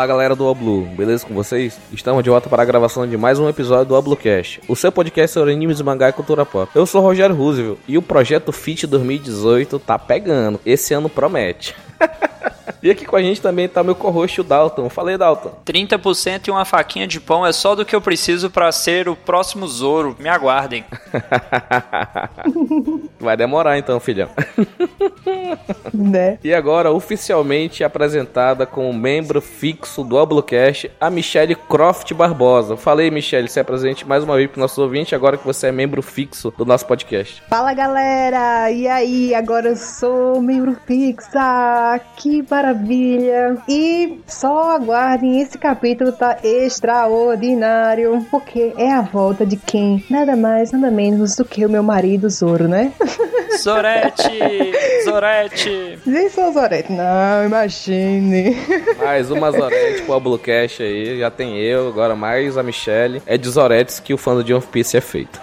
Fala galera do Oblu, beleza com vocês? Estamos de volta para a gravação de mais um episódio do Oblocast, o seu podcast sobre animes, mangá e cultura pop. Eu sou Rogério Roosevelt e o projeto FIT 2018 tá pegando, esse ano promete. E aqui com a gente também tá meu co-host, o Dalton. Falei, Dalton. 30% e uma faquinha de pão é só do que eu preciso para ser o próximo Zoro. Me aguardem. Vai demorar então, filhão. Né? E agora, oficialmente apresentada como membro fixo do Oblocast, a Michelle Croft Barbosa. Falei, Michelle, se apresente mais uma vez pro nosso ouvinte, agora que você é membro fixo do nosso podcast. Fala, galera! E aí, agora eu sou membro fixa! Que maravilha! E só aguardem, esse capítulo tá extraordinário, porque é a volta de quem? Nada mais, nada menos do que o meu marido Zoro, né? Zorete! Zorete! Nem sou Zorete, não, imagine. Mais uma Zorete pro Bluecast aí, já tem eu, agora mais a Michelle. É de Zoretes que o fã do One Piece é feito.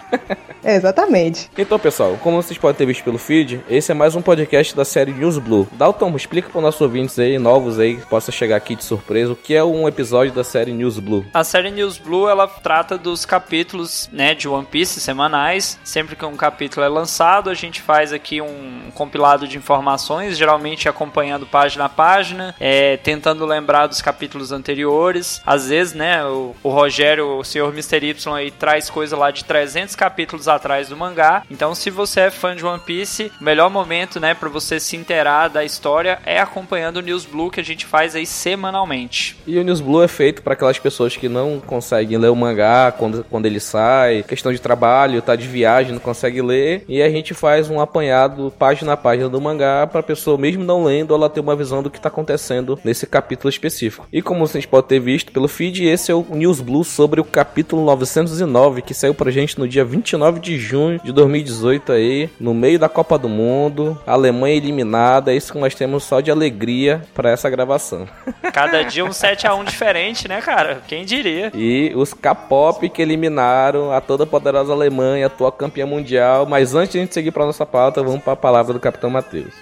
É, exatamente. Então, pessoal, como vocês podem ter visto pelo feed, esse é mais um podcast da série News Blue. Dalton, explica para nossos ouvintes aí, novos aí, que possa chegar aqui de surpresa, o que é um episódio da série News Blue. A série News Blue, ela trata dos capítulos, né, de One Piece semanais. Sempre que um capítulo é lançado, a gente faz aqui um compilado de informações, geralmente acompanhando página a página, é, tentando lembrar dos capítulos anteriores. Às vezes, né, o, o Rogério, o Sr. Mr. Y aí traz coisa lá de 300 capítulos atrás do mangá. Então, se você é fã de One Piece, o melhor momento, né, para você se inteirar da história é acompanhando o News Blue que a gente faz aí semanalmente. E o News Blue é feito para aquelas pessoas que não conseguem ler o mangá quando, quando ele sai, questão de trabalho, tá de viagem, não consegue ler, e a gente faz um apanhado página a página do mangá para a pessoa mesmo não lendo, ela ter uma visão do que tá acontecendo nesse capítulo específico. E como vocês podem ter visto pelo feed, esse é o News Blue sobre o capítulo 909 que saiu pra gente no dia 29 9 de junho de 2018 aí, no meio da Copa do Mundo, Alemanha eliminada, é isso que nós temos só de alegria para essa gravação. Cada dia um 7 a 1 diferente, né, cara? Quem diria? E os K-pop que eliminaram a toda poderosa Alemanha, atual campeã mundial, mas antes de a gente seguir para nossa pauta, vamos para a palavra do Capitão Matheus.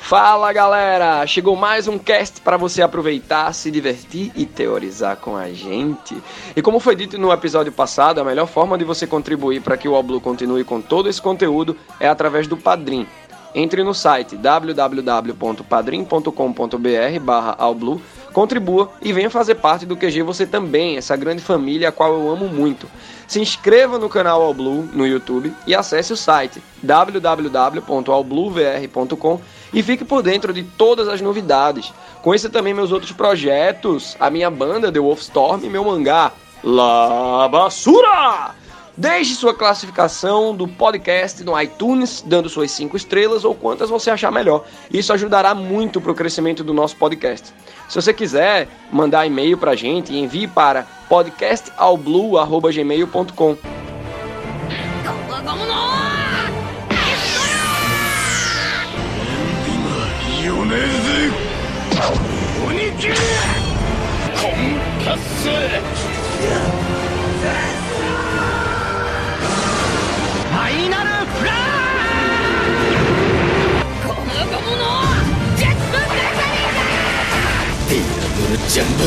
Fala galera! Chegou mais um cast para você aproveitar, se divertir e teorizar com a gente. E como foi dito no episódio passado, a melhor forma de você contribuir para que o Oblu continue com todo esse conteúdo é através do Padrim. Entre no site www.padrim.com.br barra contribua e venha fazer parte do QG você também, essa grande família a qual eu amo muito. Se inscreva no canal All Blue no YouTube e acesse o site www.allbluevr.com e fique por dentro de todas as novidades. Conheça também meus outros projetos, a minha banda The Wolfstorm e meu mangá La Basura! Deixe sua classificação do podcast no iTunes, dando suas 5 estrelas ou quantas você achar melhor. Isso ajudará muito para o crescimento do nosso podcast. Se você quiser mandar e-mail para a gente, envie para podcastalblue.gmail.com. ディブルジャンボ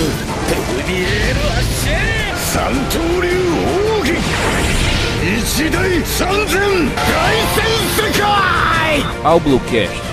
ペルビエールアッシェ三刀流奥義一大三千大戦世界ッ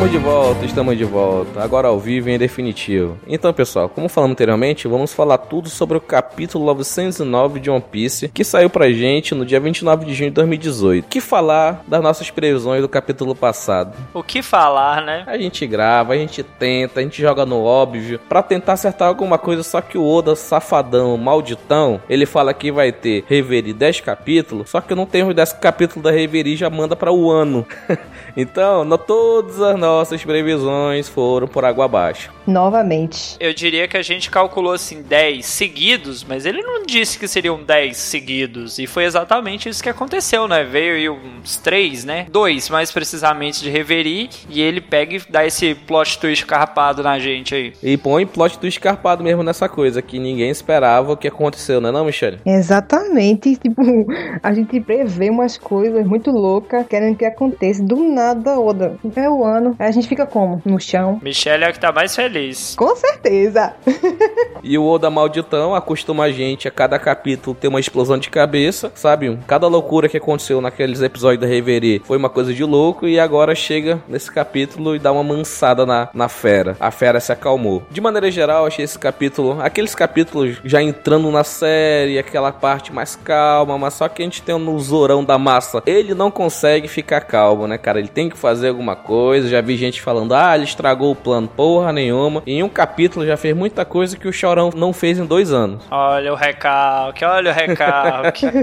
Estamos de volta, estamos de volta. Agora ao vivo e em definitivo. Então, pessoal, como falamos anteriormente, vamos falar tudo sobre o capítulo 909 de One Piece, que saiu pra gente no dia 29 de junho de 2018. O que falar das nossas previsões do capítulo passado? O que falar, né? A gente grava, a gente tenta, a gente joga no óbvio para tentar acertar alguma coisa, só que o Oda, safadão, malditão, ele fala que vai ter Reverie 10 capítulos, só que não tem os 10 capítulos da Reverie já manda para o ano. então, não todas as nossas previsões foram por água abaixo. Novamente. Eu diria que a gente calculou assim 10 seguidos, mas ele não disse que seriam 10 seguidos. E foi exatamente isso que aconteceu, né? Veio aí uns 3, né? Dois, mais precisamente, de Reverie. E ele pega e dá esse plot twist carpado na gente aí. E põe plot twist carpado mesmo nessa coisa, que ninguém esperava o que aconteceu, né não, Michelle? Exatamente. Tipo, a gente prevê umas coisas muito loucas querendo que aconteça. Do nada, Oda. É o ano. Aí a gente fica como? No chão. Michelle é a que tá mais feliz. Com certeza. E o Oda malditão acostuma a gente a cada capítulo ter uma explosão de cabeça, sabe? Cada loucura que aconteceu naqueles episódios da Reverie foi uma coisa de louco e agora chega nesse capítulo e dá uma mansada na, na fera. A fera se acalmou. De maneira geral, achei esse capítulo, aqueles capítulos já entrando na série, aquela parte mais calma, mas só que a gente tem no Zorão da massa. Ele não consegue ficar calmo, né, cara? Ele tem que fazer alguma coisa. Já vi gente falando, ah, ele estragou o plano, porra nenhuma. Em um capítulo já fez muita coisa que o Chorão não fez em dois anos. Olha o recalque, olha o recalque.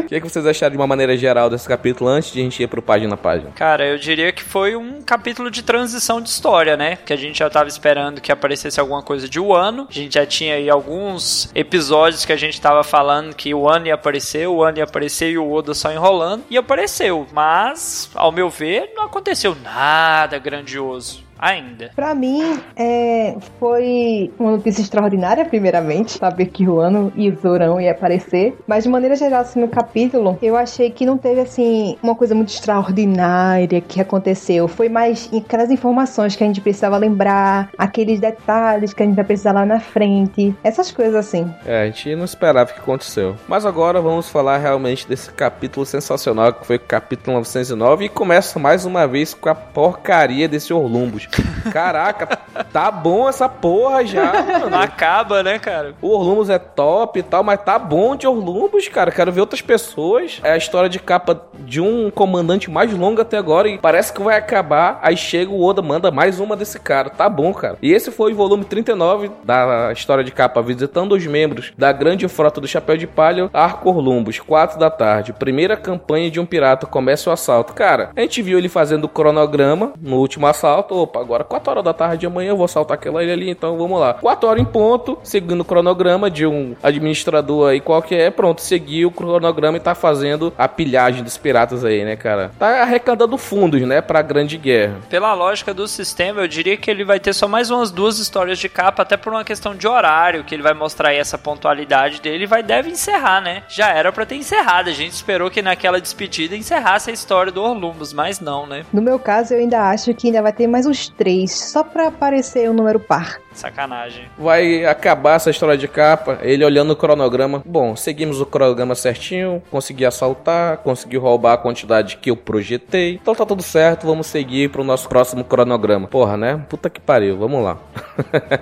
O que, é que vocês acharam de uma maneira geral desse capítulo antes de a gente ir pro página a página? Cara, eu diria que foi um capítulo de transição de história, né? Que a gente já tava esperando que aparecesse alguma coisa de Wano. A gente já tinha aí alguns episódios que a gente tava falando que o Wano ia aparecer, o Wano ia aparecer e o Oda só enrolando. E apareceu. Mas, ao meu ver, não aconteceu nada grandioso ainda. Pra mim, é, foi uma notícia extraordinária, primeiramente, saber que o Ano e o Zorão ia aparecer. Mas de maneira geral, assim, no capítulo, eu achei que não teve, assim, uma coisa muito extraordinária que aconteceu. Foi mais aquelas informações que a gente precisava lembrar, aqueles detalhes que a gente vai precisar lá na frente, essas coisas assim. É, a gente não esperava que aconteceu. Mas agora vamos falar realmente desse capítulo sensacional que foi o capítulo 909 e começa mais uma vez com a porcaria desse Orlumbus. Caraca, tá bom essa porra já, mano. Acaba, né, cara? O Orlumbus é top e tal, mas tá bom de Orlumbus, cara. Quero ver outras pessoas. É a história de capa de um comandante mais longa até agora e parece que vai acabar. Aí chega o Oda, manda mais uma desse cara. Tá bom, cara. E esse foi o volume 39 da história de capa, visitando os membros da grande frota do Chapéu de Palha, Arco Orlumbus, 4 da tarde. Primeira campanha de um pirata começa o assalto. Cara, a gente viu ele fazendo o cronograma no último assalto. Opa, agora 4 horas da tarde de amanhã eu vou assaltar aquela ilha ali, então vamos lá. 4 horas em ponto, seguindo o cronograma de um administrador aí qualquer, pronto, seguiu o cronograma e tá fazendo a pilhagem dos piratas aí, né, cara? Tá arrecadando fundos, né, pra grande guerra. Pela lógica do sistema, eu diria que ele vai ter só mais umas duas histórias de capa, até por uma questão de horário, que ele vai mostrar aí essa pontualidade dele e vai deve encerrar, né? Já era para ter encerrado, a gente esperou que naquela despedida encerrasse a história do Orlumbus, mas não, né? No meu caso, eu ainda acho que ainda vai ter mais uns três, só pra aparecer o um número par. Sacanagem. Vai acabar essa história de capa, ele olhando o cronograma. Bom, seguimos o cronograma certinho, consegui assaltar, consegui roubar a quantidade que eu projetei. Então tá tudo certo, vamos seguir pro nosso próximo cronograma. Porra, né? Puta que pariu, vamos lá.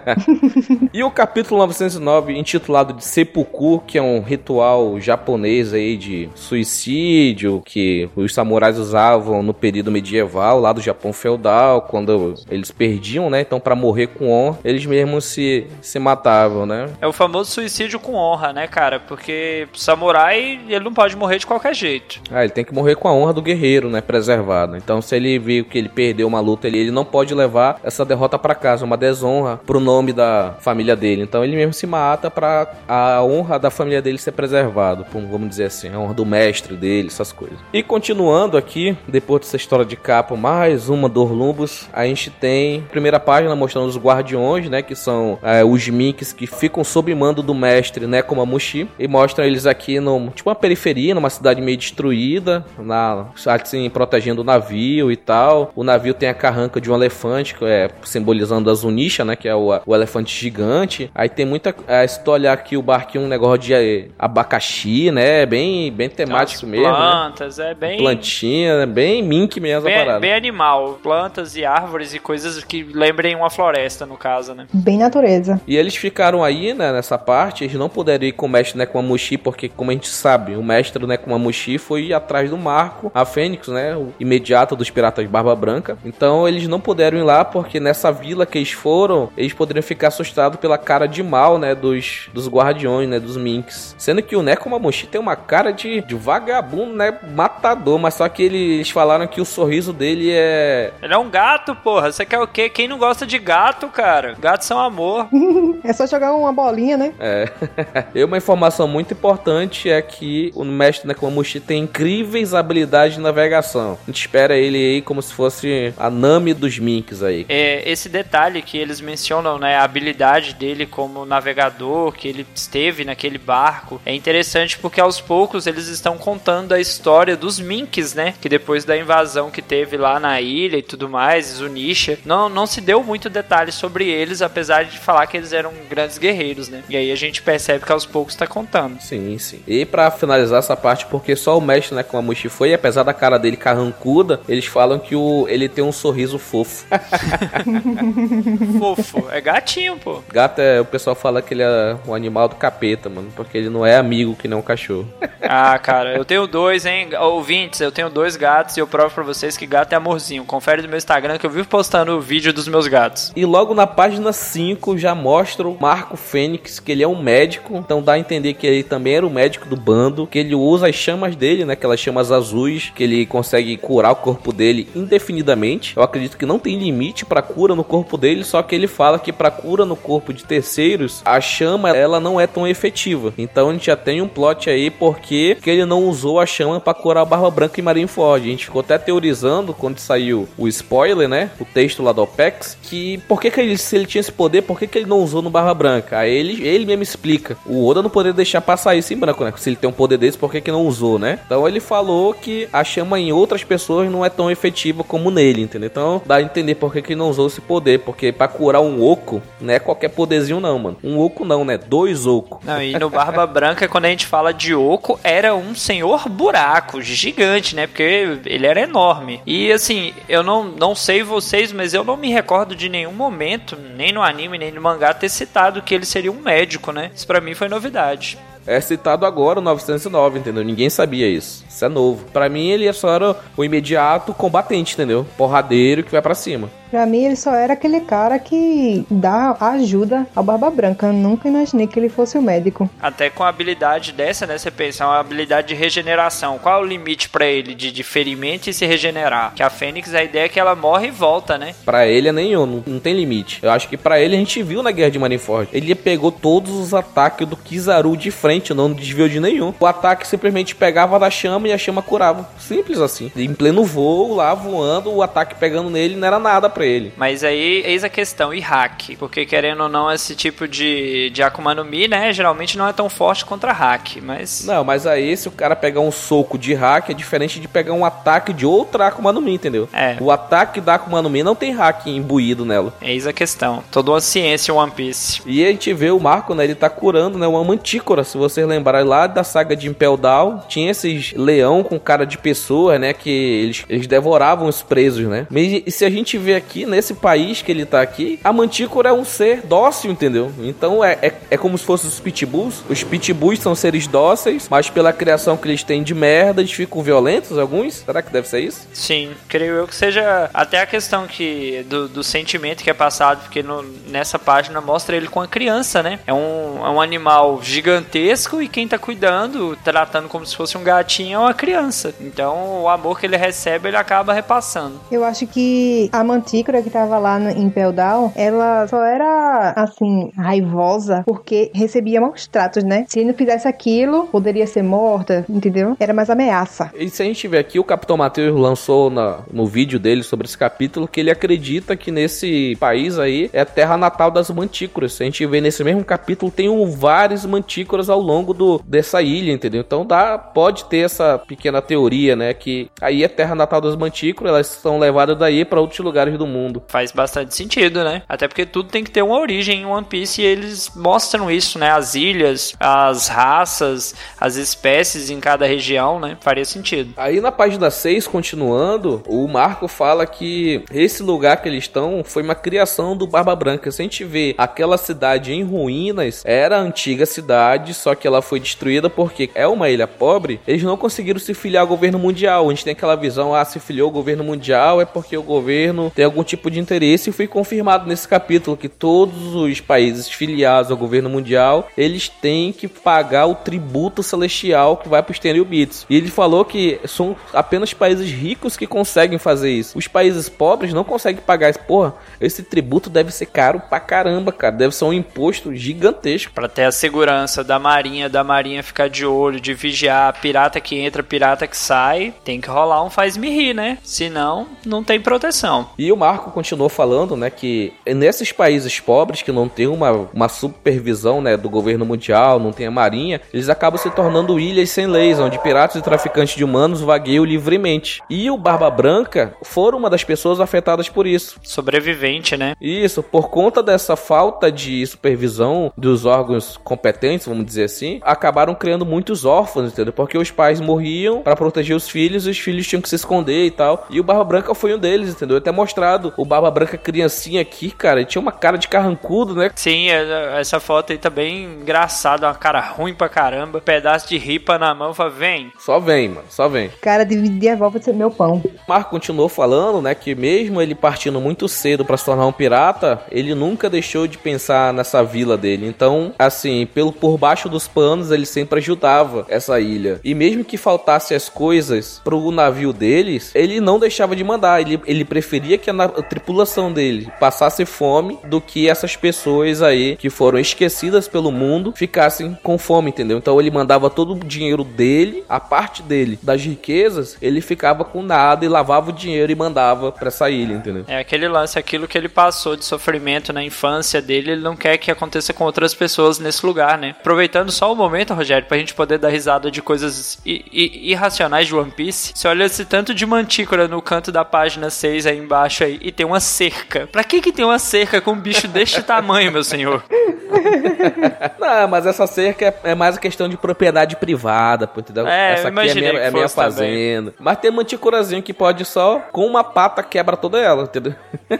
e o capítulo 909, intitulado de Seppuku, que é um ritual japonês aí de suicídio que os samurais usavam no período medieval, lá do Japão feudal, quando eles perdiam, né? Então, para morrer com honra, eles mesmos se, se matavam, né? É o famoso suicídio com honra, né, cara? Porque o samurai, ele não pode morrer de qualquer jeito. Ah, ele tem que morrer com a honra do guerreiro, né? Preservada. Então, se ele viu que ele perdeu uma luta, ele, ele não pode levar essa derrota para casa, uma desonra pro nome da família dele. Então, ele mesmo se mata para a honra da família dele ser preservado, vamos dizer assim, a honra do mestre dele, essas coisas. E continuando aqui, depois dessa história de capa, mais uma do Orlumbus, a gente tem a primeira página mostrando os guardiões, né, que são é, os minks que ficam sob mando do mestre Nekomamushi, e mostram eles aqui no tipo uma periferia, numa cidade meio destruída, na assim protegendo o navio e tal. O navio tem a carranca de um elefante, que é simbolizando a Zunisha, né, que é o, o elefante gigante. Aí tem muita, é, se tu olhar aqui o barquinho um negócio de é, abacaxi, né, bem bem temático As mesmo. né? Plantas, é bem Plantinha, né? bem mink mesmo a bem, parada. bem animal, plantas e árvores e coisas que lembrem uma floresta no caso, né? Bem natureza. E eles ficaram aí, né, nessa parte, eles não puderam ir com o mestre Nekomamushi, porque, como a gente sabe, o mestre Nekomamushi foi atrás do Marco, a Fênix, né, o imediato dos Piratas Barba Branca. Então, eles não puderam ir lá, porque nessa vila que eles foram, eles poderiam ficar assustados pela cara de mal, né, dos, dos guardiões, né, dos Minks. Sendo que o Nekomamushi tem uma cara de, de vagabundo, né, matador, mas só que ele- eles falaram que o sorriso dele é... Ele é um gato, pô. Porra. Você quer o quê? Quem não gosta de gato, cara? Gatos são amor. é só jogar uma bolinha, né? É. e uma informação muito importante é que o mestre Nekomamushi tem incríveis habilidades de navegação. A gente espera ele aí como se fosse a Nami dos Minks aí. É, esse detalhe que eles mencionam, né, a habilidade dele como navegador, que ele esteve naquele barco, é interessante porque aos poucos eles estão contando a história dos Minks, né, que depois da invasão que teve lá na ilha e tudo mais, Zunisha, não, não se deu muito detalhe sobre eles, apesar de falar que eles eram grandes guerreiros, né, e aí a gente percebe que aos poucos está contando. Sim, sim. E para finalizar essa parte, porque só o mestre, né, com a Mushi foi, apesar da cara dele carrancuda, eles falam que o, ele tem um sorriso fofo. fofo. É gatinho, pô. Gato é, o pessoal fala que ele é o animal do capeta, mano, porque ele não é amigo que nem um cachorro. ah, cara, eu tenho dois, hein, ouvintes, eu tenho dois gatos e eu provo pra vocês que gato é amorzinho. Confere no meu Instagram que eu vivo postando o vídeo dos meus gatos. E logo na página 5 já mostra o Marco Fênix, que ele é um médico, então dá a entender que ele também era o médico do bando, que ele usa as chamas dele, né, aquelas chamas azuis, que ele consegue curar o corpo dele indefinidamente. Eu acredito que não tem limite para cura no corpo dele, só que ele fala que para cura no corpo de terceiros, a chama ela não é tão efetiva. Então a gente já tem um plot aí porque que ele não usou a chama para curar a Barba Branca e Marineford. A gente ficou até teorizando quando saiu o spoiler, né, o texto lá do OPEX, que por que, que ele, se ele tinha esse poder, por que, que ele não usou no Barba Branca? Aí ele, ele mesmo explica. O Oda não poderia deixar passar isso em branco, né? Se ele tem um poder desse, por que, que não usou, né? Então ele falou que a chama em outras pessoas não é tão efetiva como nele, entendeu? Então dá a entender por que, que não usou esse poder, porque para curar um oco, não é qualquer poderzinho não, mano. Um oco não, né? Dois ocos. Não, e no Barba Branca, quando a gente fala de oco, era um senhor buraco, gigante, né? Porque ele era enorme. E assim, eu não, não sei vocês, mas eu não me recordo de nenhum momento, nem no anime, nem no mangá, ter citado que ele seria um médico, né? Isso pra mim foi novidade é citado agora o 909, entendeu? Ninguém sabia isso. Isso é novo. Para mim ele só era o imediato combatente, entendeu? Porradeiro que vai para cima. Pra mim, ele só era aquele cara que dá ajuda ao Barba Branca. Eu nunca imaginei que ele fosse o médico. Até com a habilidade dessa, né? Você pensa, uma habilidade de regeneração. Qual é o limite para ele de, de ferimento e se regenerar? Que a Fênix, a ideia é que ela morre e volta, né? Para ele é nenhum, não, não, tem limite. Eu acho que para ele a gente viu na Guerra de Marineford. Ele pegou todos os ataques do Kizaru de frente, não desviou de nenhum. O ataque simplesmente pegava da chama e a chama curava. Simples assim. Em pleno voo, lá voando, o ataque pegando nele não era nada para ele. Mas aí, eis a questão, e hack? Porque querendo ou não, esse tipo de, de Akuma no Mi, né, geralmente não é tão forte contra hack, mas... Não, mas aí se o cara pegar um soco de hack, é diferente de pegar um ataque de outra Akuma no Mi, entendeu? É. O ataque da Akuma no Mi não tem hack imbuído nela. Eis a questão. Toda uma ciência One Piece. E a gente vê o Marco, né, ele tá curando, né, uma mantícora, se vocês lembrarem lá da saga de Impel Down, tinha esses leão com cara de pessoa, né, que eles, eles devoravam os presos, né? Mas e se a gente vê aqui, nesse país que ele tá aqui, a mantícora é um ser dócil, entendeu? Então é, é, é como se fossem os pitbulls. Os pitbulls são seres dóceis, mas pela criação que eles têm de merda, eles ficam violentos, alguns? Será que deve ser isso? Sim, creio eu que seja até a questão que do, do sentimento que é passado, porque no, nessa página mostra ele com a criança, né? É um, é um animal gigantesco e quem tá cuidando, tratando como se fosse um gatinho, é uma criança. Então o amor que ele recebe, ele acaba repassando. Eu acho que a mantícora que tava lá no, em Down, ela só era, assim, raivosa porque recebia maus tratos, né? Se não fizesse aquilo, poderia ser morta, entendeu? Era mais ameaça. E se a gente vê aqui, o Capitão Matheus lançou na, no vídeo dele sobre esse capítulo que ele acredita que nesse país aí é a terra natal das mantícoras. A gente vê nesse mesmo capítulo, tem um, vários mantícoras ao longo do, dessa ilha, entendeu? Então dá, pode ter essa pequena teoria, né? Que aí é terra natal das mantícoras, elas são levadas daí para outros lugares do mundo. Faz bastante sentido, né? Até porque tudo tem que ter uma origem em One Piece e eles mostram isso, né? As ilhas, as raças, as espécies em cada região, né? Faria sentido. Aí na página 6, continuando, o Marco fala que esse lugar que eles estão foi uma criação do Barba Branca. Se a gente vê aquela cidade em ruínas, era a antiga cidade, só que ela foi destruída porque é uma ilha pobre. Eles não conseguiram se filiar ao governo mundial. A gente tem aquela visão, ah, se filiou ao governo mundial é porque o governo tem algum algum tipo de interesse e foi confirmado nesse capítulo que todos os países filiados ao governo mundial, eles têm que pagar o tributo celestial que vai para os Tenryubits. E ele falou que são apenas países ricos que conseguem fazer isso. Os países pobres não conseguem pagar isso. Porra, esse tributo deve ser caro pra caramba, cara. Deve ser um imposto gigantesco. Pra ter a segurança da marinha, da marinha ficar de olho, de vigiar pirata que entra, pirata que sai, tem que rolar um faz-me rir, né? Senão, não tem proteção. E o Marco continuou falando, né, que nesses países pobres que não tem uma, uma supervisão, né, do governo mundial, não tem a marinha, eles acabam se tornando ilhas sem leis, onde piratas e traficantes de humanos vagueiam livremente. E o Barba Branca foram uma das pessoas afetadas por isso. Sobrevivente, né? Isso, por conta dessa falta de supervisão dos órgãos competentes, vamos dizer assim, acabaram criando muitos órfãos, entendeu? Porque os pais morriam para proteger os filhos e os filhos tinham que se esconder e tal. E o Barba Branca foi um deles, entendeu? Até mostrado o Barba Branca criancinha aqui, cara, ele tinha uma cara de carrancudo, né? Sim, é, essa foto aí tá bem engraçada, uma cara ruim pra caramba, pedaço de ripa na mão, fala, vem. Só vem, mano, só vem. Cara, dividir a volta de ser meu pão. O Marco continuou falando, né, que mesmo ele partindo muito cedo para se tornar um pirata, ele nunca deixou de pensar nessa vila dele. Então, assim, pelo por baixo dos panos, ele sempre ajudava essa ilha. E mesmo que faltasse as coisas pro navio deles, ele não deixava de mandar. Ele, ele preferia que a, a tripulação dele passasse fome do que essas pessoas aí que foram esquecidas pelo mundo ficassem com fome, entendeu? Então ele mandava todo o dinheiro dele, a parte dele das riquezas, ele ficava com nada e lavava o dinheiro e mandava para essa ilha, entendeu? É aquele lance, aquilo que ele passou de sofrimento na infância dele, ele não quer que aconteça com outras pessoas nesse lugar, né? Aproveitando só o momento, Rogério, pra gente poder dar risada de coisas irracionais de One Piece. Você olha esse tanto de mantícora no canto da página 6 aí embaixo aí e tem uma cerca. Pra que que tem uma cerca com um bicho deste tamanho, meu senhor? não, mas essa cerca é, é mais a questão de propriedade privada, pô, entendeu? É, essa aqui é minha, é minha fazenda. Também. Mas tem manticorazinho que pode só, com uma pata, quebra toda ela, entendeu?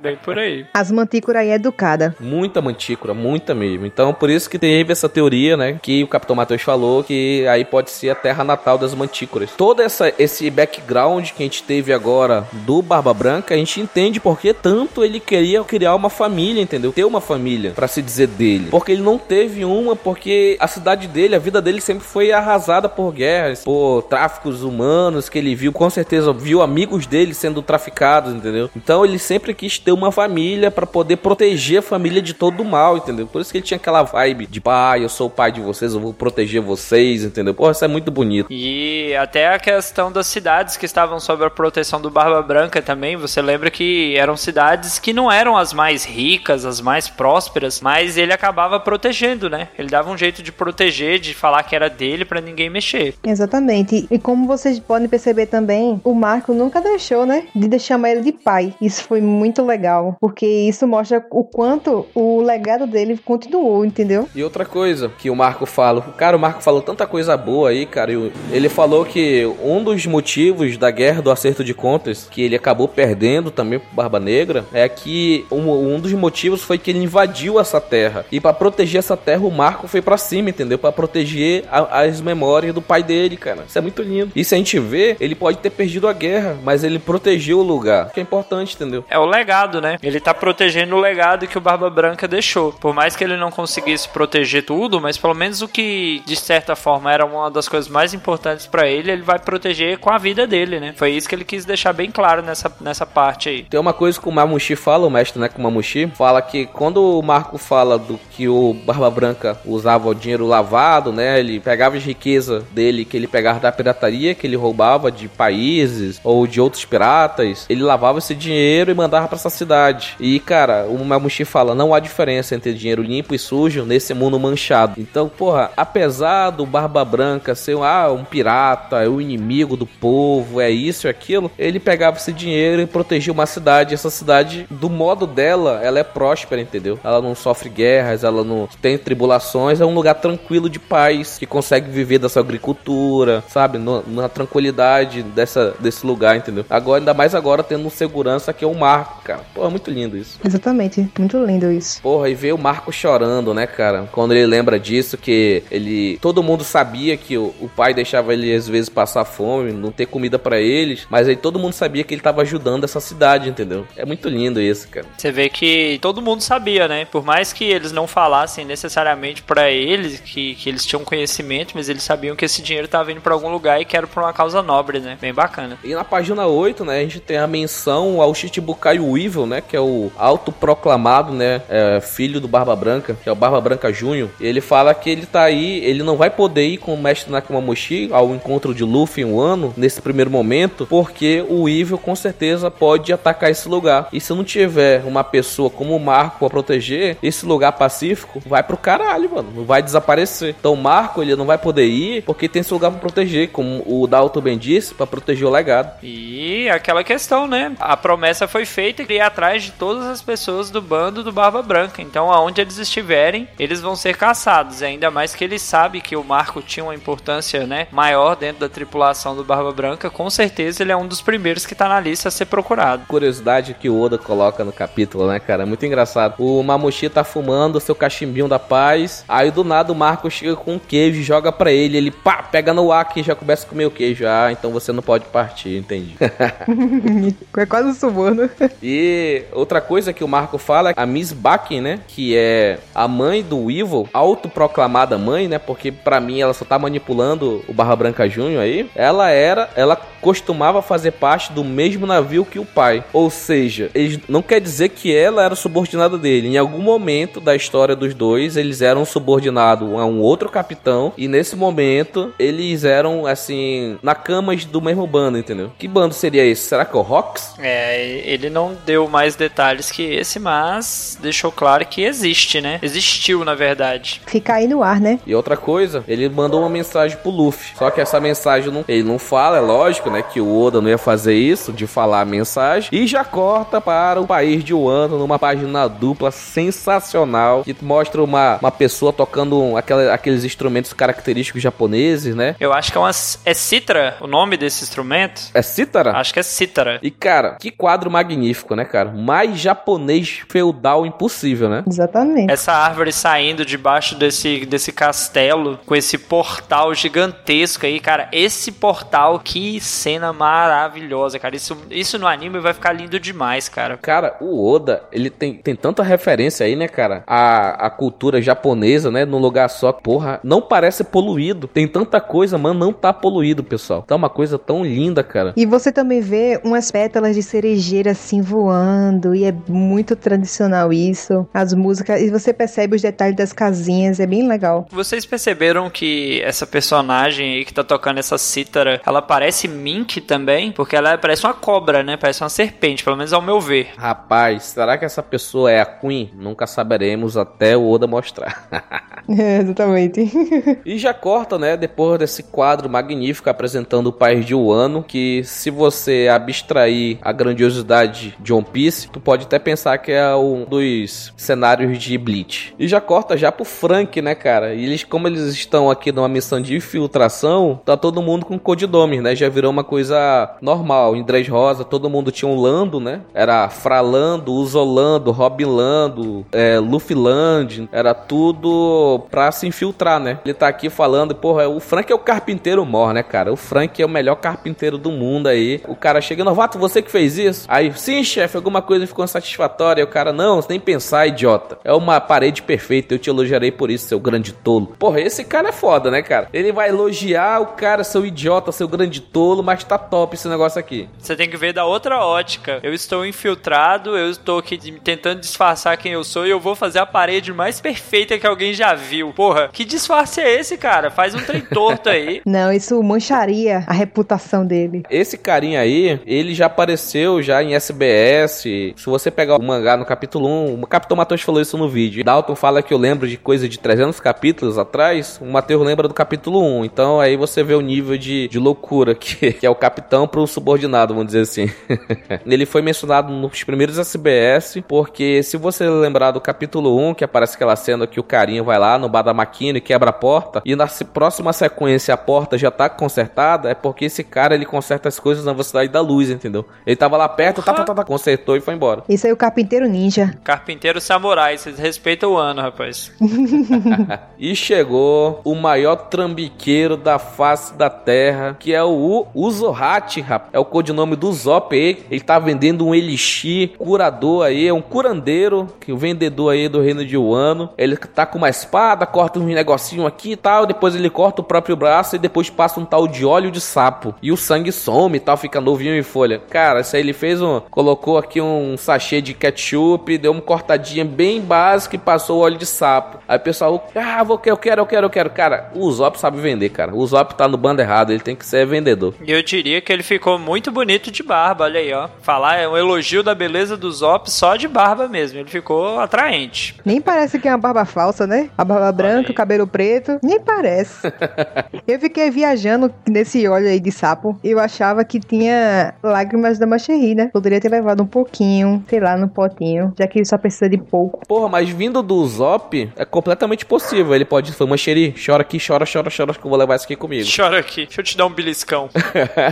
Bem por aí. As mantícoras aí é educada. Muita mantícora, muita mesmo. Então, por isso que teve essa teoria, né? Que o Capitão Matheus falou que aí pode ser a terra natal das mantícoras. Todo essa, esse background que a gente teve agora do Barba Branca, a gente entende porque tanto ele queria criar uma família, entendeu? Ter uma família, para se dizer dele. Porque ele não teve uma, porque a cidade dele, a vida dele sempre foi arrasada por guerras, por tráficos humanos que ele viu, com certeza viu amigos dele sendo traficados, entendeu? Então ele sempre quis ter uma família para poder proteger a família de todo o mal, entendeu? Por isso que ele tinha aquela vibe de pai, eu sou o pai de vocês, eu vou proteger vocês, entendeu? Pô, isso é muito bonito. E até a questão das cidades que estavam sob a proteção do Barba Branca também, você lembra que eram cidades que não eram as mais ricas, as mais prósperas, mas ele acabava protegendo, né? Ele dava um jeito de proteger, de falar que era dele para ninguém mexer. Exatamente. E como vocês podem perceber também, o Marco nunca deixou, né, de chamar ele de pai. Isso foi muito legal, porque isso mostra o quanto o legado dele continuou, entendeu? E outra coisa que o Marco fala, cara, o Marco falou tanta coisa boa aí, cara. Ele falou que um dos motivos da guerra do acerto de contas, que ele acabou perdendo também pro Barba Negra, é que um, um dos motivos foi que ele invadiu essa terra. E para proteger essa terra, o Marco foi para cima, entendeu? Para proteger a, as memórias do pai dele, cara. Isso é muito lindo. E se a gente vê, ele pode ter perdido a guerra, mas ele protegeu o lugar. Que é importante, entendeu? É o legado, né? Ele tá protegendo o legado que o Barba Branca deixou. Por mais que ele não conseguisse proteger tudo, mas pelo menos o que de certa forma era uma das coisas mais importantes para ele, ele vai proteger com a vida dele, né? Foi isso que ele quis deixar bem claro nessa, nessa parte aí. Tem uma coisa que o Mamushi fala, o mestre, né, com o Mamushi, fala que quando o Marco fala do que o Barba Branca usava o dinheiro lavado, né? Ele pegava as riquezas dele que ele pegava da pirataria, que ele roubava de países ou de outros piratas. Ele lavava esse dinheiro e mandava para essa cidade. E, cara, o Mamushi fala: não há diferença entre dinheiro limpo e sujo nesse mundo manchado. Então, porra, apesar do Barba Branca ser ah, um pirata, é o inimigo do povo, é isso e aquilo, ele pegava esse dinheiro e protegia uma cidade. Essa cidade, do modo dela, ela é próspera, entendeu? Ela não sofre guerras, ela não tem tribulações, é um lugar tranquilo de paz, que consegue viver dessa agricultura, sabe? No, na tranquilidade dessa, desse lugar, entendeu? Agora, ainda mais agora, tendo segurança que é o Marco, cara. Pô, é muito lindo isso. Exatamente, muito lindo isso. Porra, e ver o Marco chorando, né, cara? Quando ele lembra disso, que ele. Todo mundo sabia que o, o pai deixava ele às vezes passar fome, não ter comida para eles, mas aí todo mundo sabia que ele tava ajudando essa, cidade, entendeu? É muito lindo isso, cara. Você vê que todo mundo sabia, né? Por mais que eles não falassem necessariamente para eles que, que eles tinham conhecimento, mas eles sabiam que esse dinheiro tava indo para algum lugar e que era pra uma causa nobre, né? Bem bacana. E na página 8, né, a gente tem a menção ao Chichibukai Weevil, né, que é o autoproclamado, né, é, filho do Barba Branca, que é o Barba Branca Júnior. Ele fala que ele tá aí, ele não vai poder ir com o mestre Nakamoshi ao encontro de Luffy em um ano, nesse primeiro momento, porque o Weevil com certeza pode atacar esse lugar. E se não tiver uma pessoa como o Marco pra proteger, esse lugar pacífico vai pro caralho, mano. Vai desaparecer. Então o Marco, ele não vai poder ir porque tem esse lugar pra proteger, como o Dalton bem disse, pra proteger o legado. E aquela questão, né? A promessa foi feita e ir atrás de todas as pessoas do bando do Barba Branca. Então, aonde eles estiverem, eles vão ser caçados. Ainda mais que ele sabe que o Marco tinha uma importância, né, maior dentro da tripulação do Barba Branca. Com certeza ele é um dos primeiros que tá na lista a ser procurado. Curiosidade que o Oda coloca no capítulo, né, cara? Muito engraçado. O Mamushi tá fumando seu cachimbinho da paz. Aí do nada o Marco chega com um queijo e joga pra ele. Ele pá, pega no ar e já começa a comer o queijo. Ah, então você não pode partir, entendi. é quase um suborno. e outra coisa que o Marco fala, a Miss Bakken, né? Que é a mãe do Evil, autoproclamada mãe, né? Porque para mim ela só tá manipulando o Barra Branca Júnior aí. Ela era, ela costumava fazer parte do mesmo navio que o pai. Ou seja, ele não quer dizer que ela era subordinada dele. Em algum momento da história dos dois, eles eram subordinados a um outro capitão. E nesse momento, eles eram, assim, na camas do mesmo bando, entendeu? Que bando seria esse? Será que é o Rox? É, ele não deu mais detalhes que esse, mas deixou claro que existe, né? Existiu, na verdade. Fica aí no ar, né? E outra coisa, ele mandou uma mensagem pro Luffy. Só que essa mensagem não, ele não fala, é lógico, né? Que o Oda não ia fazer isso, de falar a mensagem. E já corta para o país de Wano numa página dupla sensacional. Que mostra uma, uma pessoa tocando aquela, aqueles instrumentos característicos japoneses, né? Eu acho que é uma. É citra o nome desse instrumento? É cítara? Acho que é cítara. E cara, que quadro magnífico, né, cara? Mais japonês feudal impossível, né? Exatamente. Essa árvore saindo debaixo desse, desse castelo, com esse portal gigantesco aí, cara. Esse portal, que cena maravilhosa, cara. Isso, isso no anime vai ficar lindo demais, cara. Cara, o Oda, ele tem, tem tanta referência aí, né, cara? A, a cultura japonesa, né? Num lugar só, porra, não parece poluído. Tem tanta coisa, mano, não tá poluído, pessoal. Tá uma coisa tão linda, cara. E você também vê umas pétalas de cerejeira assim voando, e é muito tradicional isso. As músicas, e você percebe os detalhes das casinhas, é bem legal. Vocês perceberam que essa personagem aí que tá tocando essa cítara, ela parece Mink também? Porque ela parece uma cobra, né? Parece uma serpente, pelo menos ao meu ver. Rapaz, será que essa pessoa é a Queen? Nunca saberemos até o Oda mostrar. é, exatamente. e já corta, né? Depois desse quadro magnífico apresentando o país de Wano, que se você abstrair a grandiosidade de One Piece, tu pode até pensar que é um dos cenários de Bleach. E já corta já pro Frank, né, cara? E eles, como eles estão aqui numa missão de infiltração, tá todo mundo com codinomes, né? Já virou uma coisa normal. Em Dressrosa, todo mundo tinha um Lando, né? Era Fralando, Usolando, Robinlando, é, Luffyland. Era tudo pra se infiltrar, né? Ele tá aqui falando, porra, o Frank é o carpinteiro mor, né, cara? O Frank é o melhor carpinteiro do mundo aí. O cara chega, novato, você que fez isso? Aí, sim, chefe, alguma coisa ficou insatisfatória. Aí o cara, não, nem pensar, idiota. É uma parede perfeita, eu te elogiarei por isso, seu grande tolo. Porra, esse cara é foda, né, cara? Ele vai elogiar o cara, seu idiota, seu grande tolo, mas tá top esse negócio aqui. Você tem que ver da outra ótica. Eu estou infiltrado, eu estou aqui tentando disfarçar quem eu sou e eu vou fazer a parede mais perfeita que alguém já viu. Porra, que disfarce é esse, cara? Faz um trem torto aí. Não, isso mancharia a reputação dele. Esse carinha aí, ele já apareceu já em SBS. Se você pegar o mangá no capítulo 1, o Capitão Matheus falou isso no vídeo. Dalton fala que eu lembro de coisa de 300 capítulos atrás. O Matheus lembra do capítulo 1. Então aí você vê o nível de, de loucura que, que é o capitão pro subordinado, vamos dizer assim. ele foi mencionado nos primeiros SBS, porque se você lembrar do capítulo 1, que aparece aquela cena que o carinha vai lá no bar da máquina e quebra a porta, e na próxima sequência a porta já tá consertada, é porque esse cara ele conserta as coisas na velocidade da luz, entendeu? Ele tava lá perto, tá, tá, tá, tá, consertou e foi embora. Isso aí é o carpinteiro ninja. Carpinteiro samurai, vocês respeitam o ano, rapaz. e chegou o maior trambiqueiro da face da terra, que é o Uzohachi, rapaz. É o codinome do Zop, Ele tá vendendo um elixir, curador aí, é um curandeiro, que o vendedor aí do reino de Wano. Ele tá com uma espada, corta um negocinho aqui e tal, depois ele corta o próprio braço e depois passa um tal de óleo de sapo. E o sangue some e tal, fica novinho em folha. Cara, isso aí ele fez um. Colocou aqui um sachê de ketchup, deu uma cortadinha bem básica e passou o óleo de sapo. Aí o pessoal, ah, vou, eu quero, eu quero, eu quero. Cara, o Zop sabe vender, cara. O Zop tá no bando errado, ele tem que ser vendedor. E eu diria que ele ficou muito bonito de barba, olha aí, ó. Falar é um elogio da beleza do Zop só de barba mesmo. Ele ficou atraente. Nem parece que é uma barba falsa, né? A barba branca, o cabelo preto. Nem parece. eu fiquei viajando nesse óleo aí de sapo. Eu achava que tinha lágrimas da Macherry, né? Poderia ter levado um pouquinho, sei lá, no potinho, já que ele só precisa de pouco. Porra, mas vindo do Zop, é completamente possível. Ele pode falar, Mancheri, chora aqui, chora, chora, chora, que eu vou levar isso aqui comigo. Chora aqui, deixa eu te dar um beliscão.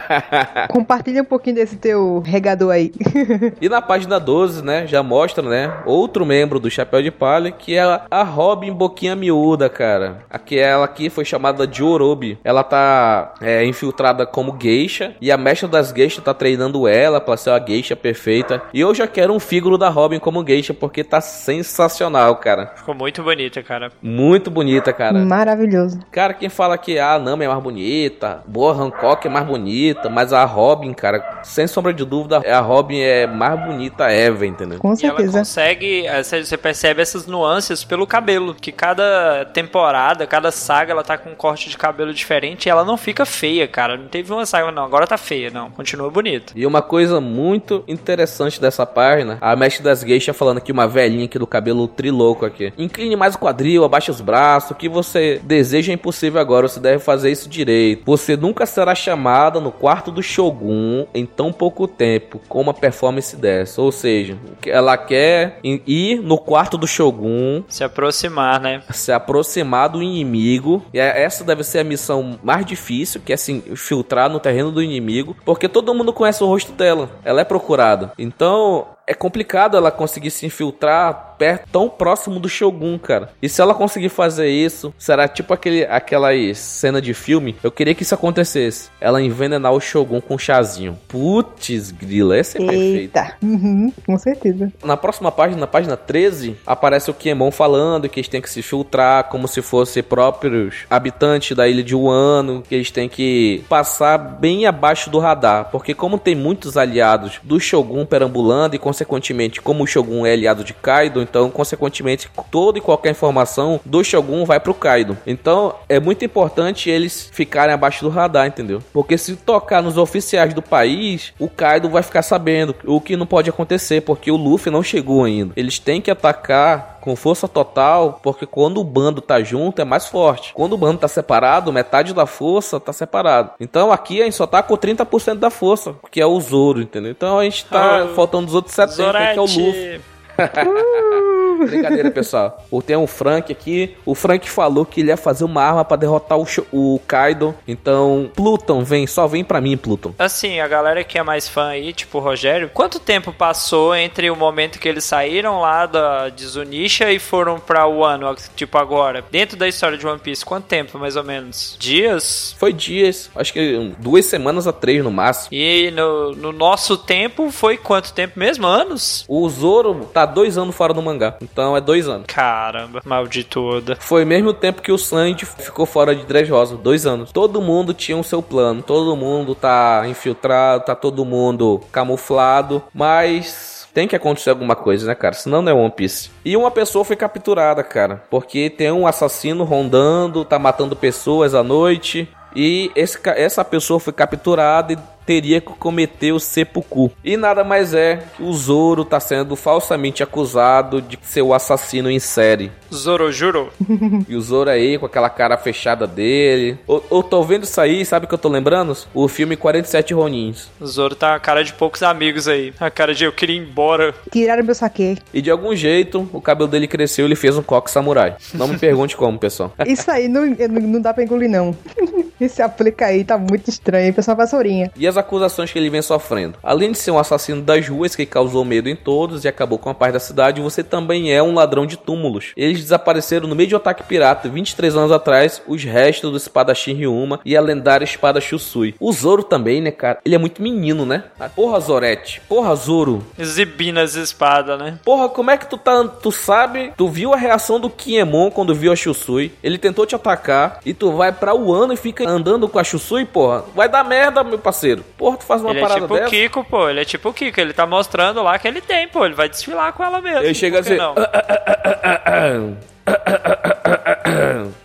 Compartilha um pouquinho desse teu regador aí. e na página 12, né, já mostra, né, outro membro do Chapéu de Palha, que é a Robin Boquinha Miúda, cara. Aquela aqui foi chamada de Orobi. Ela tá é, infiltrada como geisha, e a mestra das geishas tá treinando ela pra ser a geisha perfeita. E eu já quero um figuro da Robin como geisha, porque tá sensacional, cara. Ficou muito bonita, cara. Muito bonita, cara. Maravilhoso. Cara, quem fala que a Nami é mais bonita, boa Hancock é mais bonita, mas a Robin, cara, sem sombra de dúvida, a Robin é mais bonita ever, entendeu? Com certeza. E ela consegue, eh, você percebe essas nuances pelo cabelo, que cada temporada, cada saga, ela tá com um corte de cabelo diferente e ela não fica feia, cara. Não teve uma saga, não, agora tá feia, não. Continua bonita. E uma coisa muito interessante dessa página, a mestre das geishas falando aqui, uma velhinha aqui do cabelo trilouco aqui. Incline mais o quadril, abaixa os braços, o que você deseja é impossível agora, você deve fazer isso direito. Você nunca será chamada no quarto do Shogun em tão pouco tempo, com uma performance dessa. Ou seja, ela quer ir no quarto do Shogun, se aproximar, né? Se aproximar do inimigo. E é, essa deve ser a missão mais difícil, que é se infiltrar no terreno do inimigo, porque todo mundo conhece o rosto dela. Ela é procurada. Então, é complicado ela conseguir se infiltrar perto, tão próximo do Shogun, cara. E se ela conseguir fazer isso, será tipo aquele, aquela cena de filme. Eu queria que isso acontecesse. Ela envenenar o Shogun com um chazinho. Putz, grila, esse é Eita. perfeito. Uhum, com certeza. Na próxima página, na página 13, aparece o Kiemon falando que eles têm que se filtrar como se fossem próprios habitantes da ilha de Wano, que eles têm que passar bem abaixo do radar, porque como tem muitos aliados do Shogun perambulando e consequentemente, como o Shogun é aliado de Kaido, então, consequentemente, toda e qualquer informação do Shogun vai pro Kaido. Então, é muito importante eles ficarem abaixo do radar, entendeu? Porque se tocar nos oficiais do país, o Kaido vai ficar sabendo o que não pode acontecer, porque o Luffy não chegou ainda. Eles têm que atacar com força total, porque quando o bando tá junto é mais forte. Quando o bando tá separado, metade da força tá separado. Então aqui a gente só tá com 30% da força, que é o Zoro, entendeu? Então a gente tá oh, faltando os outros 70, Zorete. que é o Luffy. Brincadeira, pessoal. Tem um Frank aqui. O Frank falou que ele ia fazer uma arma para derrotar o, o Kaido. Então, Pluton, vem, só vem para mim, Pluton. Assim, a galera que é mais fã aí, tipo o Rogério, quanto tempo passou entre o momento que eles saíram lá da de Zunisha e foram pra Wano, tipo agora? Dentro da história de One Piece, quanto tempo, mais ou menos? Dias? Foi dias. Acho que duas semanas a três no máximo. E no, no nosso tempo, foi quanto tempo mesmo? Anos? O Zoro tá dois anos fora do mangá. Então é dois anos. Caramba, maldituda. Foi mesmo tempo que o Sandy ficou fora de Dressrosa, dois anos. Todo mundo tinha o seu plano, todo mundo tá infiltrado, tá todo mundo camuflado, mas tem que acontecer alguma coisa, né, cara? Senão não é One Piece. E uma pessoa foi capturada, cara, porque tem um assassino rondando, tá matando pessoas à noite. E esse, essa pessoa foi capturada e teria que cometer o seppuku. E nada mais é que o Zoro está sendo falsamente acusado de ser o assassino em série. Zoro juro. e o Zoro aí com aquela cara fechada dele. Eu, eu tô vendo isso aí, sabe o que eu tô lembrando? O filme 47 Ronins. O Zoro tá a cara de poucos amigos aí. A cara de eu queria ir embora. Tiraram meu saque. E de algum jeito, o cabelo dele cresceu e ele fez um coque samurai. Não me pergunte como, pessoal. Isso aí não, não dá pra engolir, não. Esse aplica aí tá muito estranho, pessoal vassourinha. E as acusações que ele vem sofrendo. Além de ser um assassino das ruas que causou medo em todos e acabou com a paz da cidade, você também é um ladrão de túmulos. Eles desapareceram no meio de um ataque pirata 23 anos atrás, os restos do espadachim Ryuma e a lendária espada Shusui. O Zoro também, né, cara? Ele é muito menino, né? Porra, Zorete. Porra, Zoro. Exibindo as espadas, né? Porra, como é que tu tá. Tu sabe? Tu viu a reação do Kiemon quando viu a Shusui? Ele tentou te atacar e tu vai pra Wano e fica andando com a Shusui, porra. Vai dar merda, meu parceiro. Porra, tu faz uma ele parada é tipo dessa. o Kiko, pô. Ele é tipo o Kiko. Ele tá mostrando lá que ele tem, pô. Ele vai desfilar com ela mesmo. Ele chega por que assim. não?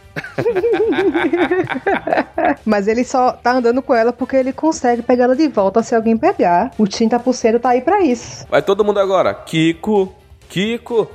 Mas ele só tá andando com ela porque ele consegue pegar ela de volta se alguém pegar. O 30% tá aí pra isso. Vai todo mundo agora. Kiko, Kiko.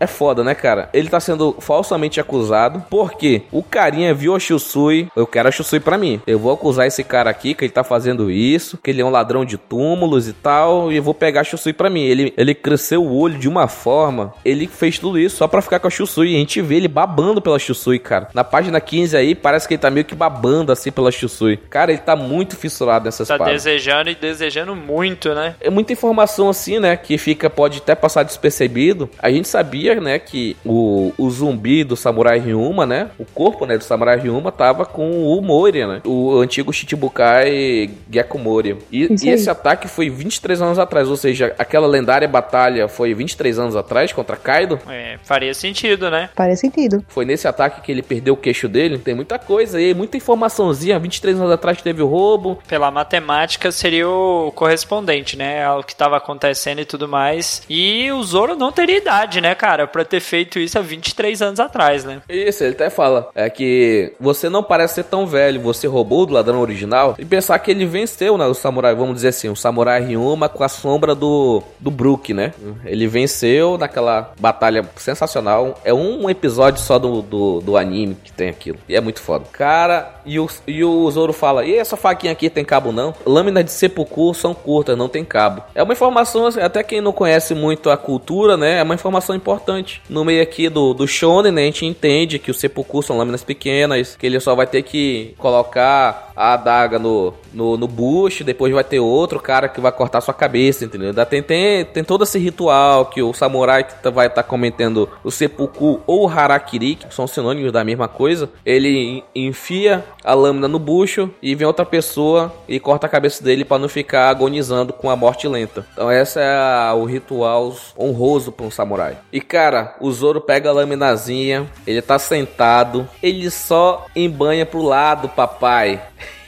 É foda, né, cara? Ele tá sendo falsamente acusado porque o carinha viu a Shusui. Eu quero a Shusui pra mim. Eu vou acusar esse cara aqui que ele tá fazendo isso, que ele é um ladrão de túmulos e tal, e eu vou pegar a Shusui pra mim. Ele, ele cresceu o olho de uma forma. Ele fez tudo isso só pra ficar com a Shusui. E a gente vê ele babando pela Shusui, cara. Na página 15 aí, parece que ele tá meio que babando assim pela Shusui. Cara, ele tá muito fissurado nessas Tá paradas. desejando e desejando muito, né? É muita informação assim, né? Que fica, pode até passar despercebido. A gente sabia, né? Que o, o zumbi do Samurai Ryuma, né? O corpo, né? Do Samurai Ryuma tava com o Moria, né? O antigo Shichibukai Gekko Moria. E, e esse ataque foi 23 anos atrás. Ou seja, aquela lendária batalha foi 23 anos atrás contra Kaido. É, faria sentido, né? Faz sentido. Foi nesse ataque que ele perdeu o queixo dele. Tem muita coisa aí, muita informaçãozinha. 23 anos atrás teve o roubo. Pela matemática seria o correspondente, né? Ao que tava acontecendo e tudo mais. E o Zoro não teria idade, né, cara? Pra ter feito isso há 23 anos atrás, né? Isso, ele até fala. É que você não parece ser tão velho. Você roubou do ladrão original. E pensar que ele venceu, né? O samurai, vamos dizer assim, o samurai Ryuma com a sombra do, do Brook, né? Ele venceu naquela batalha sensacional. É um episódio só do, do, do anime que tem aquilo. E é muito foda. Cara, e o, e o Zoro fala: E essa faquinha aqui tem cabo não? Lâminas de seppuku são curtas, não tem cabo. É uma informação, até quem não conhece muito a cultura, né? É uma informação importante. No meio aqui do, do Shonen, né? A gente entende que o seppuku são lâminas pequenas, que ele só vai ter que colocar a adaga no, no, no bucho, depois vai ter outro cara que vai cortar sua cabeça, entendeu? Tem, tem, tem todo esse ritual que o samurai que tá- vai estar cometendo o seppuku ou o harakiri, que são sinônimos da mesma coisa, ele en- enfia a lâmina no bucho e vem outra pessoa e corta a cabeça dele para não ficar agonizando com a morte lenta. Então essa é a- o ritual honroso para um samurai. E cara, o Zoro pega a laminazinha, ele tá sentado, ele só embanha pro lado, papai.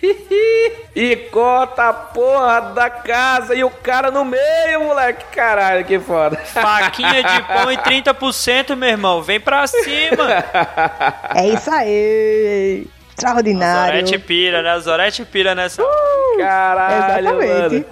E corta a porra da casa e o cara no meio, moleque. Caralho, que foda. Faquinha de pão e 30%, meu irmão. Vem pra cima. É isso aí! Extraordinário! Zorete pira, né? Zorete pira nessa. Caralho, Exatamente. mano.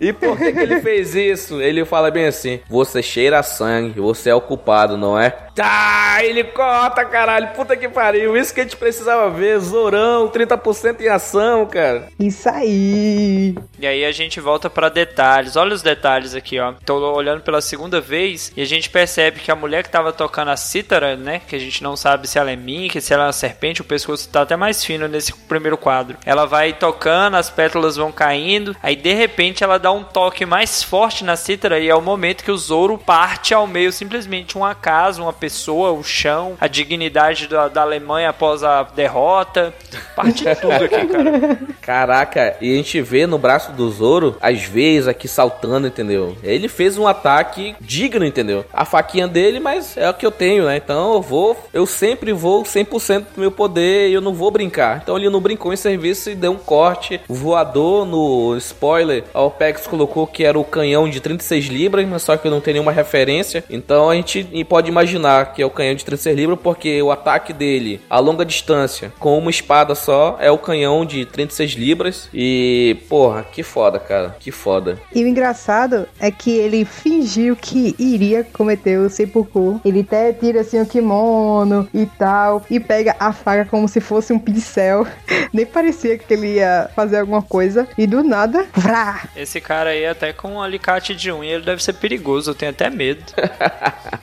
E por que, que ele fez isso? Ele fala bem assim: Você cheira sangue, você é o culpado, não é? Tá, ele corta, caralho. Puta que pariu. Isso que a gente precisava ver. Zorão, 30% em ação, cara. Isso aí! E aí a gente volta pra detalhes. Olha os detalhes aqui, ó. Tô olhando pela segunda vez e a gente percebe que a mulher que tava tocando a cítara, né? Que a gente não sabe se ela é minca, se ela é uma serpente, o pescoço tá até mais fino nesse primeiro quadro. Ela vai tocando, as pétalas vão caindo, aí de repente ela dá um toque mais forte na cítara e é o momento que o Zoro parte ao meio, simplesmente uma casa, uma pessoa, o chão, a dignidade da, da Alemanha após a derrota. Parte tudo aqui, cara. Caraca, e a gente vê no braço do Zoro as veias aqui saltando, entendeu? Ele fez um ataque digno, entendeu? A faquinha dele, mas é o que eu tenho, né? Então eu vou, eu sempre vou 100% do meu poder e eu não vou brincar. Então ele não brincou em serviço e deu um corte voador no spoiler. A OPEX colocou que era o canhão de 36 libras, mas só que não tem nenhuma referência. Então a gente pode imaginar que é o canhão de 36 libras porque o ataque dele a longa distância com uma espada só. É o canhão de 36 libras. E, porra, que foda, cara. Que foda. E o engraçado é que ele fingiu que iria cometer o seppuku. Ele até tira assim o kimono e tal. E pega a faca como se fosse um pincel. Nem parecia que ele ia fazer alguma coisa. E do nada, vrá! Esse cara aí, até com um alicate de unha, ele deve ser perigoso. Eu tenho até medo.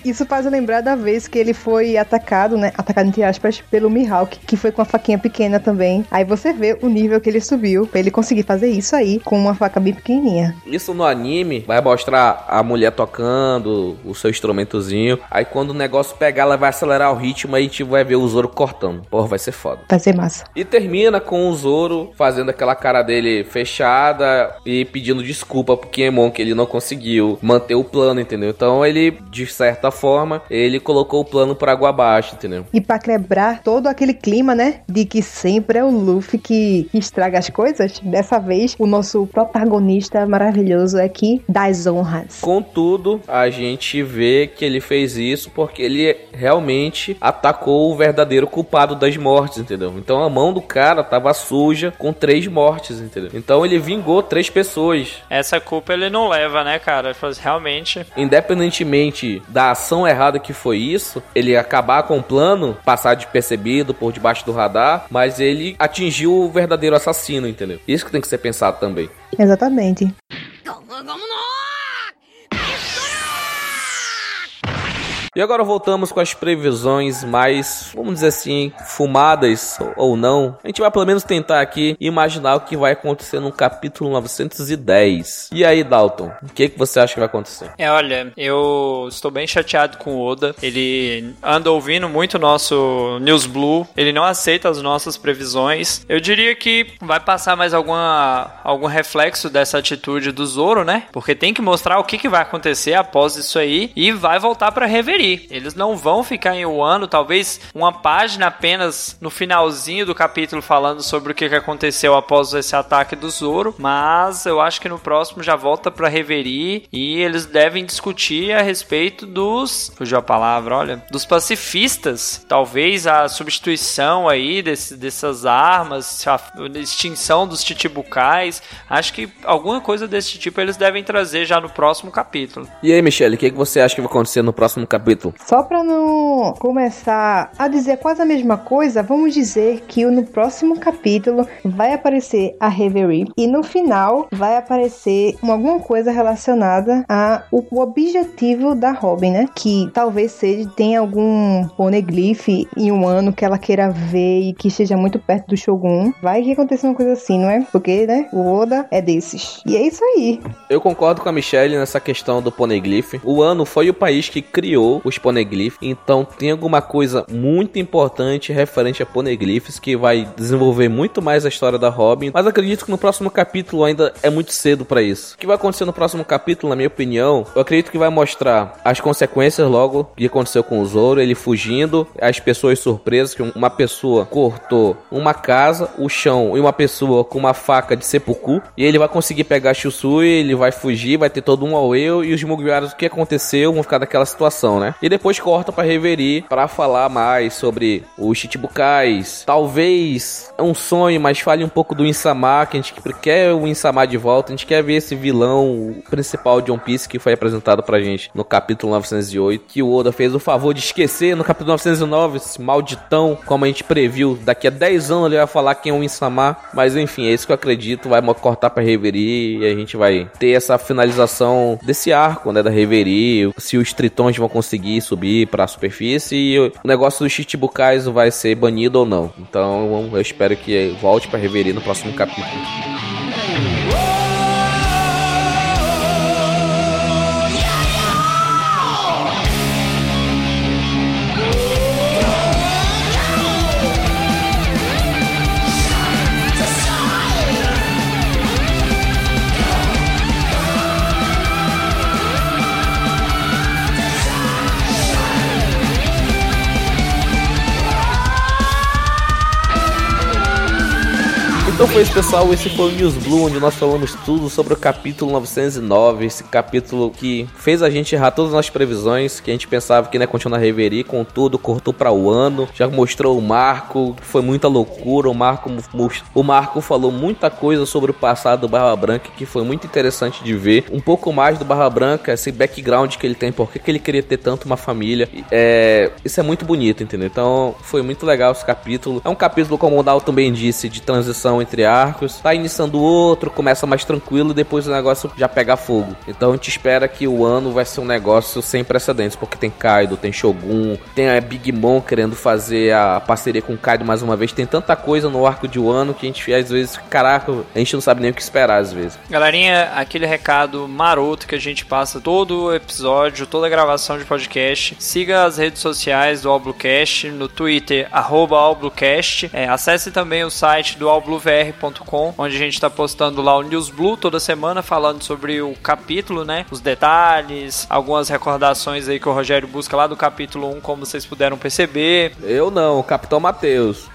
Isso faz eu lembrar da vez que ele foi atacado, né? Atacado entre aspas, pelo Mihawk, que foi com uma faquinha pequena também. Aí você vê o nível que ele subiu pra ele conseguir fazer isso aí com uma faca bem pequenininha. Isso no anime vai mostrar a mulher tocando o seu instrumentozinho. Aí quando o negócio pegar, ela vai acelerar o ritmo aí a gente vai ver o Zoro cortando. Porra, vai ser foda. Vai ser massa. E termina com o Zoro fazendo aquela cara dele fechada e pedindo desculpa pro Kiemon que ele não conseguiu manter o plano, entendeu? Então ele, de certa forma, ele colocou o plano por água abaixo, entendeu? E pra quebrar todo aquele clima, né? De que sempre é o Luffy que estraga as coisas. Dessa vez, o nosso protagonista maravilhoso é que dá as honras. Contudo, a gente vê que ele fez isso porque ele realmente atacou o verdadeiro culpado das mortes, entendeu? Então a mão do cara tava suja com três mortes, entendeu? Então ele vingou três pessoas. Essa culpa ele não leva, né, cara? Ele falou assim, Realmente. Independentemente da ação errada que foi isso, ele acabar com o plano, passar despercebido por debaixo do radar, mas ele atingiu o verdadeiro assassino, entendeu? Isso que tem que ser pensado também. Exatamente. E agora voltamos com as previsões mais, vamos dizer assim, fumadas ou não. A gente vai pelo menos tentar aqui imaginar o que vai acontecer no capítulo 910. E aí, Dalton, o que, que você acha que vai acontecer? É, olha, eu estou bem chateado com o Oda. Ele anda ouvindo muito nosso News Blue. Ele não aceita as nossas previsões. Eu diria que vai passar mais alguma, algum reflexo dessa atitude do Zoro, né? Porque tem que mostrar o que, que vai acontecer após isso aí e vai voltar para reverir. Eles não vão ficar em um ano, talvez uma página apenas no finalzinho do capítulo falando sobre o que, aconteceu após esse ataque do Zoro, mas eu acho que no próximo já volta para reverir e eles devem discutir a respeito dos, fugiu a palavra, olha, dos pacifistas. Talvez a substituição aí desse, dessas armas, a extinção dos chichibukais. Acho que alguma coisa desse tipo eles devem trazer já no próximo capítulo. E aí, Michelle, o que, que você acha que vai acontecer no próximo capítulo? Só pra não começar a dizer quase a mesma coisa, vamos dizer que no próximo capítulo vai aparecer a Reverie e no final vai aparecer alguma coisa relacionada ao objetivo da Robin, né? Que talvez seja tenha algum poneglyph em um ano que ela queira ver e que esteja muito perto do Shogun. Vai que aconteça uma coisa assim, não é? Porque, né? O Oda é desses. E é isso aí. Eu concordo com a Michelle nessa questão do poneglyph. O ano foi o país que criou os poneglyphs. Então tem alguma coisa muito importante referente a poneglyphs que vai desenvolver muito mais a história da Robin. Mas acredito que no próximo capítulo ainda é muito cedo para isso. O que vai acontecer no próximo capítulo, na minha opinião, eu acredito que vai mostrar as consequências logo que aconteceu com o Zoro, ele fugindo, as pessoas surpresas que uma pessoa cortou uma casa, o chão e uma pessoa com uma faca de seppuku e ele vai conseguir pegar Shusui, ele vai fugir, vai ter todo um aueu e os Mugiwaras o que aconteceu vão ficar daquela situação, né? E depois corta para Reverie para falar mais sobre os Chichibukais. Talvez é um sonho, mas fale um pouco do Insama, que a gente quer o Insama de volta, a gente quer ver esse vilão principal de One Piece que foi apresentado pra gente no capítulo 908, que o Oda fez o favor de esquecer no capítulo 909, esse malditão, como a gente previu, daqui a 10 anos ele vai falar quem é o Insama, mas enfim, é isso que eu acredito, vai cortar pra Reverie e a gente vai ter essa finalização desse arco, né, da Reverie, se os tritões vão conseguir subir para a superfície e o negócio dos Chichibukais vai ser banido ou não. Então eu espero que volte para Reverie no próximo capítulo. Então foi isso, pessoal. Esse foi o News Blue, onde nós falamos tudo sobre o capítulo 909. Esse capítulo que fez a gente errar todas as nossas previsões, que a gente pensava que ia continuar a reverir, contudo, cortou para o ano. Já mostrou o Marco, que foi muita loucura. O Marco, o Marco falou muita coisa sobre o passado do Barra Branca, que foi muito interessante de ver. Um pouco mais do Barra Branca, esse background que ele tem, por que ele queria ter tanto uma família. É, isso é muito bonito, entendeu? Então foi muito legal esse capítulo. É um capítulo, como o Dalton bem disse, de transição entre arcos. Tá iniciando outro, começa mais tranquilo e depois o negócio já pega fogo. Então a gente espera que o ano vai ser um negócio sem precedentes, porque tem Kaido, tem Shogun, tem a Big Mom querendo fazer a parceria com o Kaido mais uma vez. Tem tanta coisa no arco de Wano que a gente às vezes, caraca, a gente não sabe nem o que esperar às vezes. Galerinha, aquele recado maroto que a gente passa todo episódio, toda gravação de podcast. Siga as redes sociais do Alblucast, no Twitter, arroba Alblucast. É, acesse também o site do albluvr.com, onde a gente está postando lá o News Blue toda semana, falando sobre o capítulo, né? Os detalhes, algumas recordações aí que o Rogério busca lá do capítulo 1, como vocês puderam perceber. Eu não, o Capitão Matheus.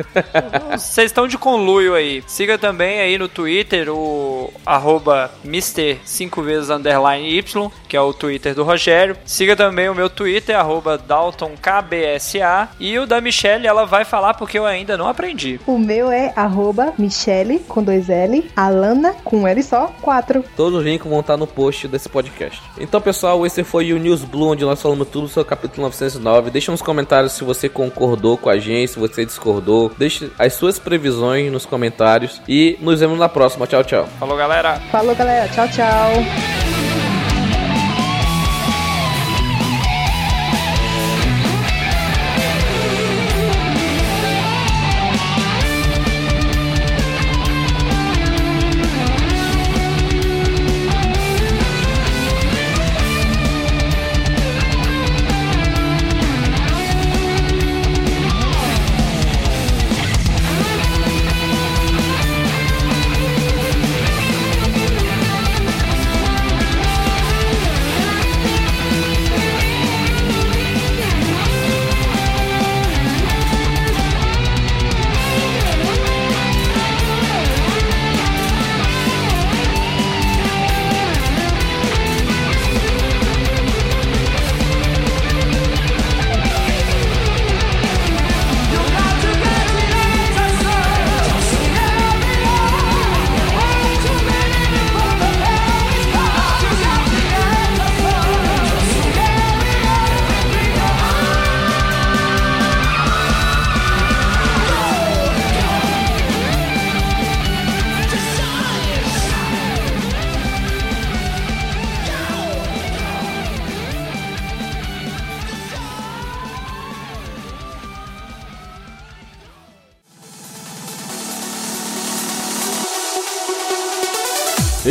Vocês estão de conluio aí. Siga também aí no Twitter o arroba Mr. 5 vezes underline Y, que é o Twitter do Rogério. Siga também o meu Twitter, arroba DaltonKBSA. E o da Michelle, ela vai falar porque eu ainda não aprendi. O meu é arroba Michelle, com dois L, Alana, com L só, 4. Todos os links vão estar no post desse podcast. Então, pessoal, esse foi o News Blue, onde nós falamos tudo sobre o capítulo 909. Deixa nos comentários se você concordou com a gente, se você discordou. Deixe as suas previsões nos comentários. E nos vemos na próxima. Tchau, tchau. Falou, galera. Falou, galera. Tchau, tchau.